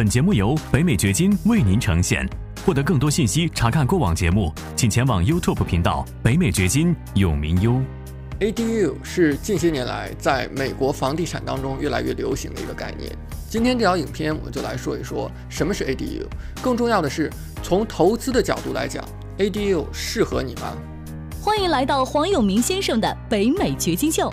本节目由北美掘金为您呈现。获得更多信息，查看过往节目，请前往 YouTube 频道“北美掘金”永明优。ADU 是近些年来在美国房地产当中越来越流行的一个概念。今天这条影片，我们就来说一说什么是 ADU。更重要的是，从投资的角度来讲，ADU 适合你吗？欢迎来到黄永明先生的北美掘金秀。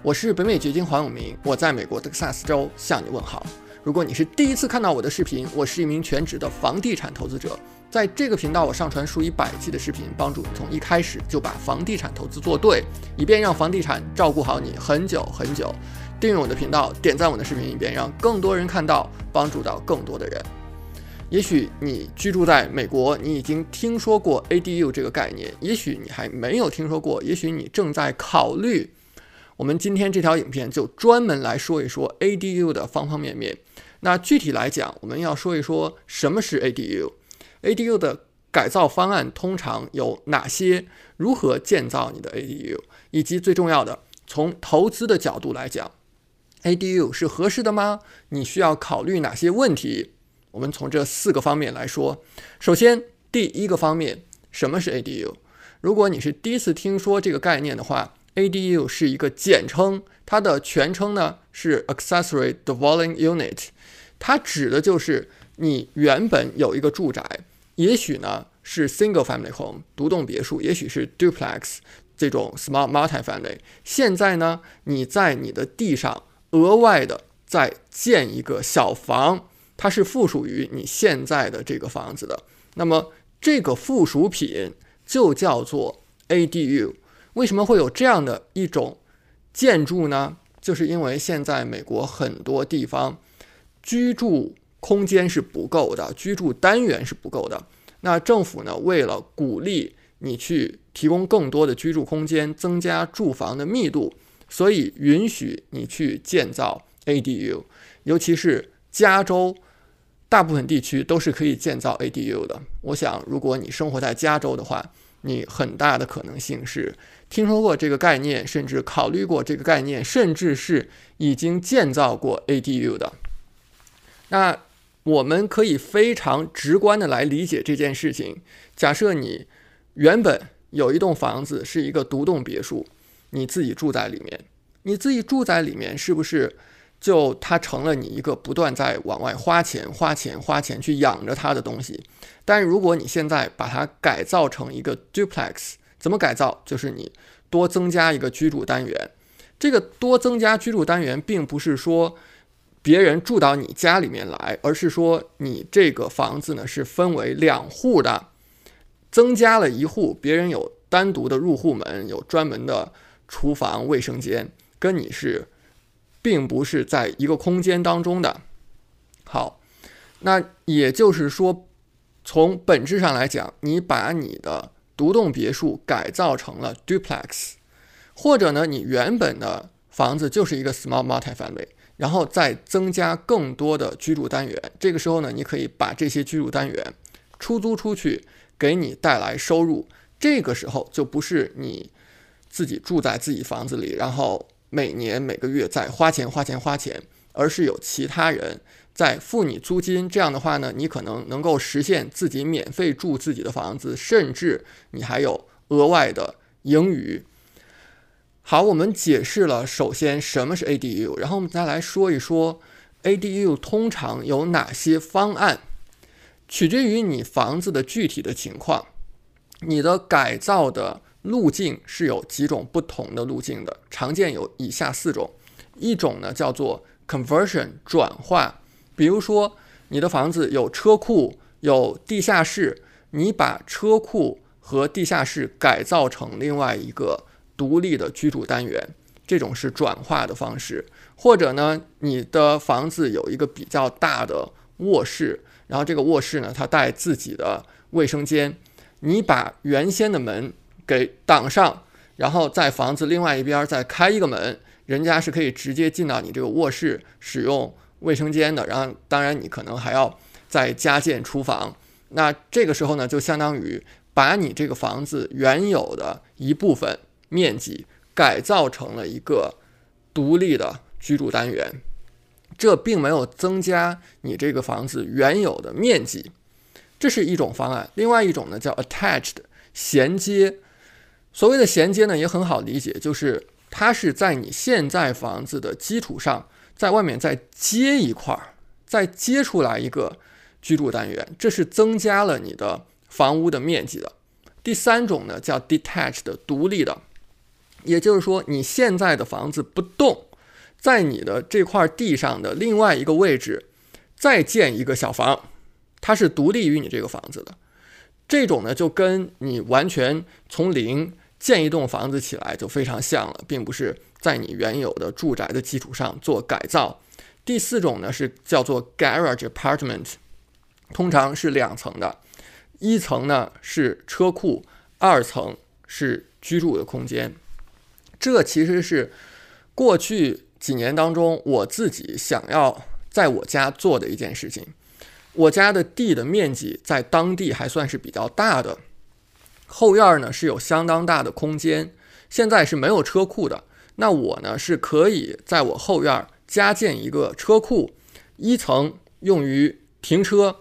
我是北美掘金黄永明，我在美国德克萨斯州向你问好。如果你是第一次看到我的视频，我是一名全职的房地产投资者，在这个频道我上传数以百计的视频，帮助你从一开始就把房地产投资做对，以便让房地产照顾好你很久很久。订阅我的频道，点赞我的视频，以便让更多人看到，帮助到更多的人。也许你居住在美国，你已经听说过 ADU 这个概念；也许你还没有听说过；也许你正在考虑。我们今天这条影片就专门来说一说 ADU 的方方面面。那具体来讲，我们要说一说什么是 ADU，ADU 的改造方案通常有哪些，如何建造你的 ADU，以及最重要的，从投资的角度来讲，ADU 是合适的吗？你需要考虑哪些问题？我们从这四个方面来说。首先，第一个方面，什么是 ADU？如果你是第一次听说这个概念的话，ADU 是一个简称，它的全称呢是 Accessory Dwelling Unit，它指的就是你原本有一个住宅，也许呢是 Single Family Home 独栋别墅，也许是 Duplex 这种 Small Multi-Family，现在呢你在你的地上额外的再建一个小房，它是附属于你现在的这个房子的，那么这个附属品就叫做 ADU。为什么会有这样的一种建筑呢？就是因为现在美国很多地方居住空间是不够的，居住单元是不够的。那政府呢，为了鼓励你去提供更多的居住空间，增加住房的密度，所以允许你去建造 ADU。尤其是加州，大部分地区都是可以建造 ADU 的。我想，如果你生活在加州的话，你很大的可能性是听说过这个概念，甚至考虑过这个概念，甚至是已经建造过 ADU 的。那我们可以非常直观的来理解这件事情。假设你原本有一栋房子是一个独栋别墅，你自己住在里面，你自己住在里面是不是就它成了你一个不断在往外花钱、花钱、花钱去养着它的东西？但如果你现在把它改造成一个 duplex，怎么改造？就是你多增加一个居住单元。这个多增加居住单元，并不是说别人住到你家里面来，而是说你这个房子呢是分为两户的，增加了一户，别人有单独的入户门，有专门的厨房、卫生间，跟你是并不是在一个空间当中的。好，那也就是说。从本质上来讲，你把你的独栋别墅改造成了 duplex，或者呢，你原本的房子就是一个 small multi-family，然后再增加更多的居住单元。这个时候呢，你可以把这些居住单元出租出去，给你带来收入。这个时候就不是你自己住在自己房子里，然后每年每个月在花钱花钱花钱，而是有其他人。在付你租金，这样的话呢，你可能能够实现自己免费住自己的房子，甚至你还有额外的盈余。好，我们解释了首先什么是 ADU，然后我们再来说一说 ADU 通常有哪些方案，取决于你房子的具体的情况，你的改造的路径是有几种不同的路径的，常见有以下四种，一种呢叫做 conversion 转化。比如说，你的房子有车库、有地下室，你把车库和地下室改造成另外一个独立的居住单元，这种是转化的方式。或者呢，你的房子有一个比较大的卧室，然后这个卧室呢，它带自己的卫生间。你把原先的门给挡上，然后在房子另外一边再开一个门，人家是可以直接进到你这个卧室使用卫生间的。然后，当然你可能还要再加建厨房。那这个时候呢，就相当于把你这个房子原有的一部分面积改造成了一个独立的居住单元，这并没有增加你这个房子原有的面积。这是一种方案，另外一种呢叫 attached 衔接。所谓的衔接呢也很好理解，就是它是在你现在房子的基础上，在外面再接一块儿，再接出来一个居住单元，这是增加了你的房屋的面积的。第三种呢叫 detached 独立的，也就是说你现在的房子不动，在你的这块地上的另外一个位置再建一个小房。它是独立于你这个房子的，这种呢就跟你完全从零建一栋房子起来就非常像了，并不是在你原有的住宅的基础上做改造。第四种呢是叫做 garage apartment，通常是两层的，一层呢是车库，二层是居住的空间。这其实是过去几年当中我自己想要在我家做的一件事情。我家的地的面积在当地还算是比较大的，后院呢是有相当大的空间，现在是没有车库的。那我呢是可以在我后院加建一个车库，一层用于停车，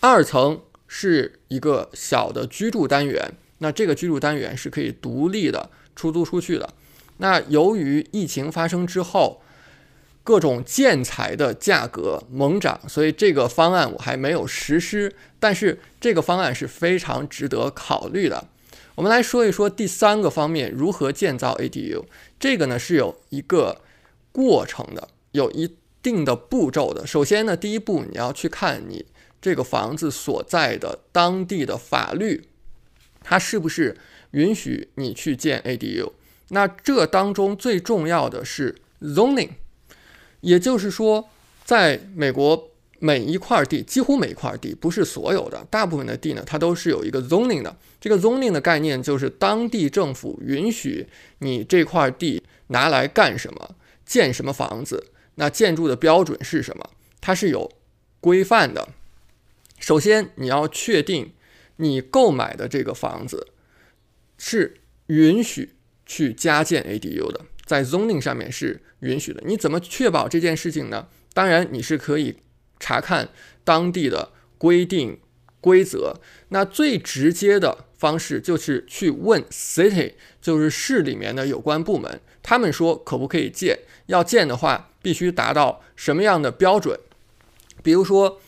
二层是一个小的居住单元。那这个居住单元是可以独立的出租出去的。那由于疫情发生之后，各种建材的价格猛涨，所以这个方案我还没有实施。但是这个方案是非常值得考虑的。我们来说一说第三个方面，如何建造 ADU。这个呢是有一个过程的，有一定的步骤的。首先呢，第一步你要去看你这个房子所在的当地的法律，它是不是允许你去建 ADU。那这当中最重要的是 zoning。也就是说，在美国每一块地，几乎每一块地，不是所有的，大部分的地呢，它都是有一个 zoning 的。这个 zoning 的概念就是当地政府允许你这块地拿来干什么，建什么房子，那建筑的标准是什么，它是有规范的。首先，你要确定你购买的这个房子是允许去加建 ADU 的。在 zoning 上面是允许的，你怎么确保这件事情呢？当然，你是可以查看当地的规定规则。那最直接的方式就是去问 city，就是市里面的有关部门，他们说可不可以建？要建的话，必须达到什么样的标准？比如说，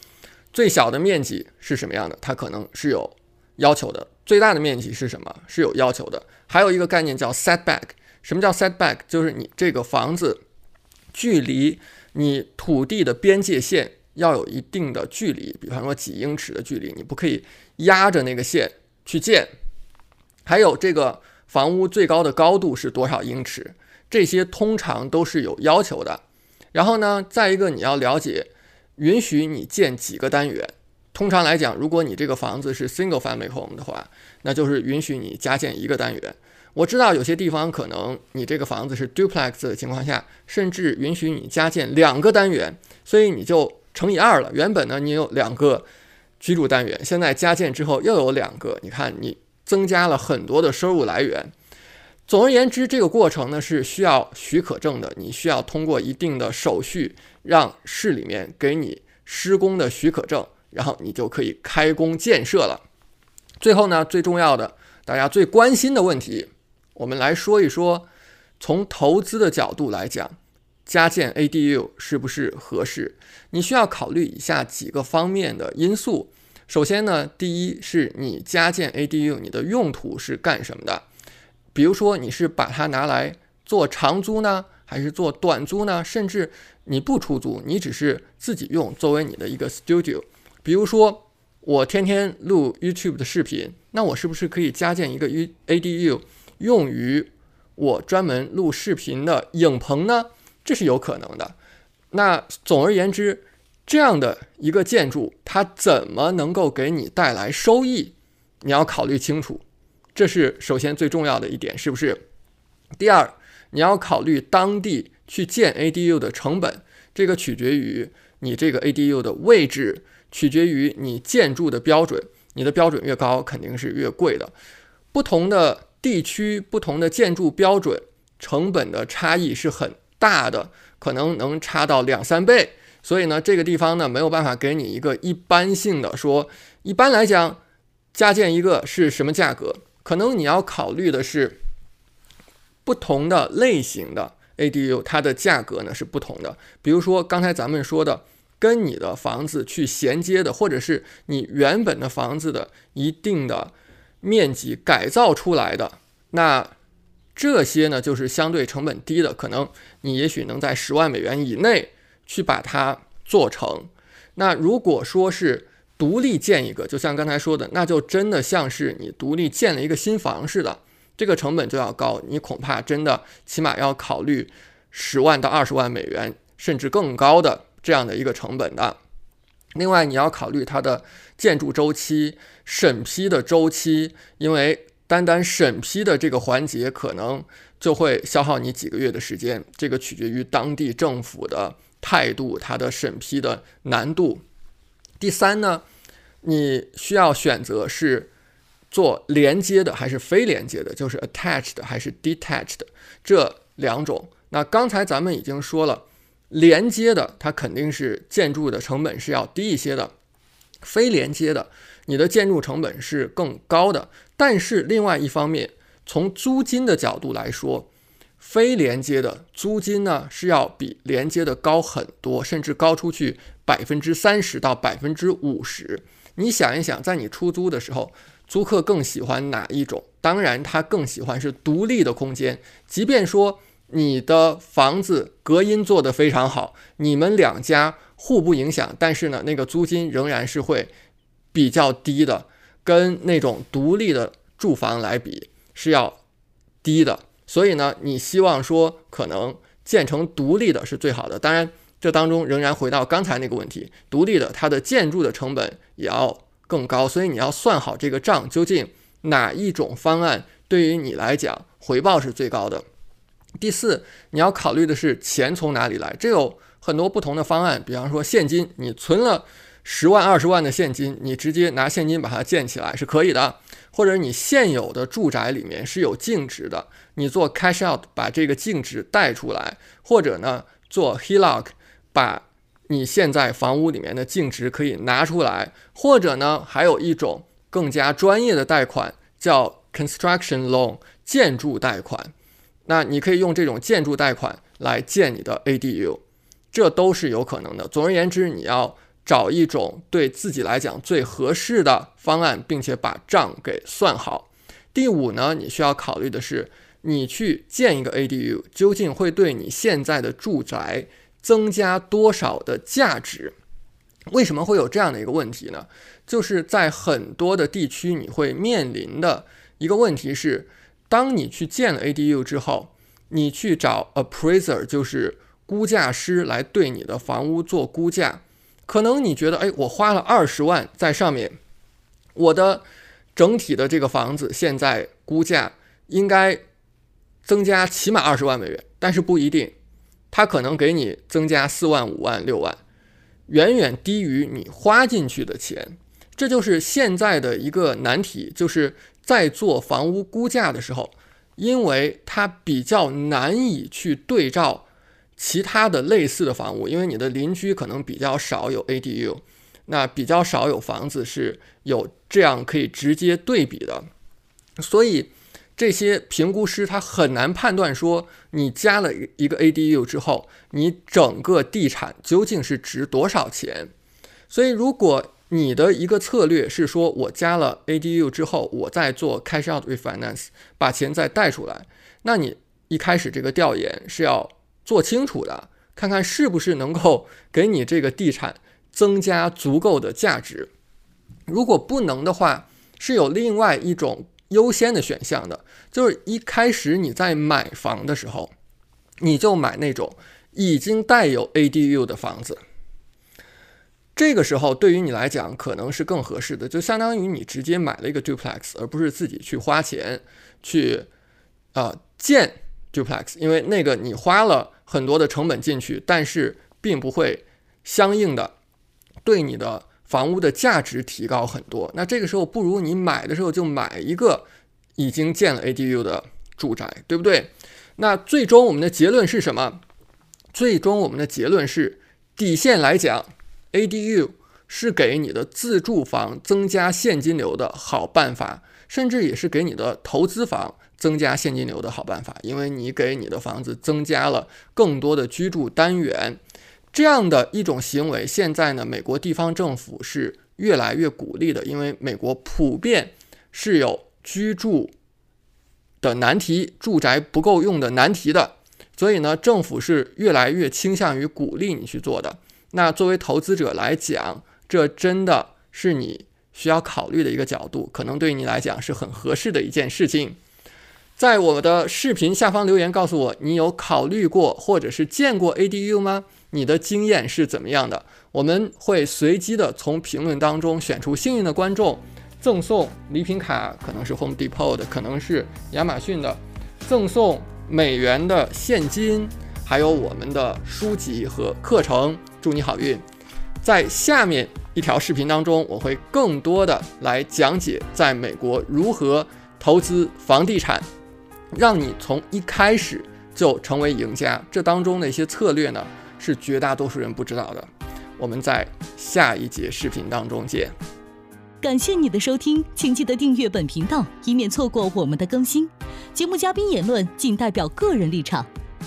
最小的面积是什么样的？它可能是有要求的。最大的面积是什么？是有要求的。还有一个概念叫 setback。什么叫 setback？就是你这个房子距离你土地的边界线要有一定的距离，比方说几英尺的距离，你不可以压着那个线去建。还有这个房屋最高的高度是多少英尺？这些通常都是有要求的。然后呢，再一个你要了解允许你建几个单元。通常来讲，如果你这个房子是 single family home 的话，那就是允许你加建一个单元。我知道有些地方可能你这个房子是 duplex 的情况下，甚至允许你加建两个单元，所以你就乘以二了。原本呢你有两个居住单元，现在加建之后又有两个，你看你增加了很多的收入来源。总而言之，这个过程呢是需要许可证的，你需要通过一定的手续，让市里面给你施工的许可证，然后你就可以开工建设了。最后呢，最重要的，大家最关心的问题。我们来说一说，从投资的角度来讲，加建 ADU 是不是合适？你需要考虑以下几个方面的因素。首先呢，第一是你加建 ADU，你的用途是干什么的？比如说，你是把它拿来做长租呢，还是做短租呢？甚至你不出租，你只是自己用，作为你的一个 studio。比如说，我天天录 YouTube 的视频，那我是不是可以加建一个 U ADU？用于我专门录视频的影棚呢，这是有可能的。那总而言之，这样的一个建筑，它怎么能够给你带来收益？你要考虑清楚，这是首先最重要的一点，是不是？第二，你要考虑当地去建 ADU 的成本，这个取决于你这个 ADU 的位置，取决于你建筑的标准。你的标准越高，肯定是越贵的。不同的地区、不同的建筑标准，成本的差异是很大的，可能能差到两三倍。所以呢，这个地方呢没有办法给你一个一般性的说，一般来讲，加建一个是什么价格？可能你要考虑的是不同的类型的 ADU，它的价格呢是不同的。比如说刚才咱们说的，跟你的房子去衔接的，或者是你原本的房子的一定的面积改造出来的，那这些呢就是相对成本低的，可能你也许能在十万美元以内。去把它做成。那如果说是独立建一个，就像刚才说的，那就真的像是你独立建了一个新房似的，这个成本就要高，你恐怕真的起码要考虑十万到二十万美元，甚至更高的这样的一个成本的。另外，你要考虑它的建筑周期、审批的周期，因为单单审批的这个环节可能就会消耗你几个月的时间，这个取决于当地政府的。态度，它的审批的难度。第三呢，你需要选择是做连接的还是非连接的，就是 attached 还是 detached 这两种。那刚才咱们已经说了，连接的它肯定是建筑的成本是要低一些的，非连接的你的建筑成本是更高的。但是另外一方面，从租金的角度来说，非连接的租金呢是要比连接的高很多，甚至高出去百分之三十到百分之五十。你想一想，在你出租的时候，租客更喜欢哪一种？当然，他更喜欢是独立的空间。即便说你的房子隔音做得非常好，你们两家互不影响，但是呢，那个租金仍然是会比较低的，跟那种独立的住房来比是要低的。所以呢，你希望说可能建成独立的是最好的。当然，这当中仍然回到刚才那个问题，独立的它的建筑的成本也要更高。所以你要算好这个账，究竟哪一种方案对于你来讲回报是最高的。第四，你要考虑的是钱从哪里来，这有很多不同的方案。比方说现金，你存了十万、二十万的现金，你直接拿现金把它建起来是可以的。或者你现有的住宅里面是有净值的，你做 cash out 把这个净值带出来，或者呢做 HELOC 把你现在房屋里面的净值可以拿出来，或者呢还有一种更加专业的贷款叫 construction loan 建筑贷款，那你可以用这种建筑贷款来建你的 ADU，这都是有可能的。总而言之，你要。找一种对自己来讲最合适的方案，并且把账给算好。第五呢，你需要考虑的是，你去建一个 ADU，究竟会对你现在的住宅增加多少的价值？为什么会有这样的一个问题呢？就是在很多的地区，你会面临的一个问题是，当你去建了 ADU 之后，你去找 appraiser，就是估价师来对你的房屋做估价。可能你觉得，哎，我花了二十万在上面，我的整体的这个房子现在估价应该增加起码二十万美元，但是不一定，它可能给你增加四万、五万、六万，远远低于你花进去的钱。这就是现在的一个难题，就是在做房屋估价的时候，因为它比较难以去对照。其他的类似的房屋，因为你的邻居可能比较少有 ADU，那比较少有房子是有这样可以直接对比的，所以这些评估师他很难判断说你加了一个 ADU 之后，你整个地产究竟是值多少钱。所以如果你的一个策略是说我加了 ADU 之后，我再做 cash out refinance，把钱再贷出来，那你一开始这个调研是要。做清楚的，看看是不是能够给你这个地产增加足够的价值。如果不能的话，是有另外一种优先的选项的，就是一开始你在买房的时候，你就买那种已经带有 ADU 的房子。这个时候对于你来讲可能是更合适的，就相当于你直接买了一个 duplex，而不是自己去花钱去啊建 duplex，因为那个你花了很多的成本进去，但是并不会相应的对你的房屋的价值提高很多。那这个时候不如你买的时候就买一个已经建了 ADU 的住宅，对不对？那最终我们的结论是什么？最终我们的结论是，底线来讲，ADU 是给你的自住房增加现金流的好办法，甚至也是给你的投资房增加现金流的好办法，因为你给你的房子增加了更多的居住单元，这样的一种行为，现在呢，美国地方政府是越来越鼓励的，因为美国普遍是有居住的难题，住宅不够用的难题的。所以呢，政府是越来越倾向于鼓励你去做的。那作为投资者来讲，这真的是你需要考虑的一个角度，可能对你来讲是很合适的一件事情。在我的视频下方留言告诉我，你有考虑过或者是见过 ADU 吗？你的经验是怎么样的？我们会随机的从评论当中选出幸运的观众，赠送礼品卡，可能是 Home Depot 的，可能是亚马逊的，赠送。美元的现金，还有我们的书籍和课程，祝你好运！在下面一条视频当中，我会更多的来讲解在美国如何投资房地产，让你从一开始就成为赢家。这当中的一些策略呢，是绝大多数人不知道的。我们在下一节视频当中见。感谢你的收听，请记得订阅本频道，以免错过我们的更新。节目嘉宾言论仅代表个人立场。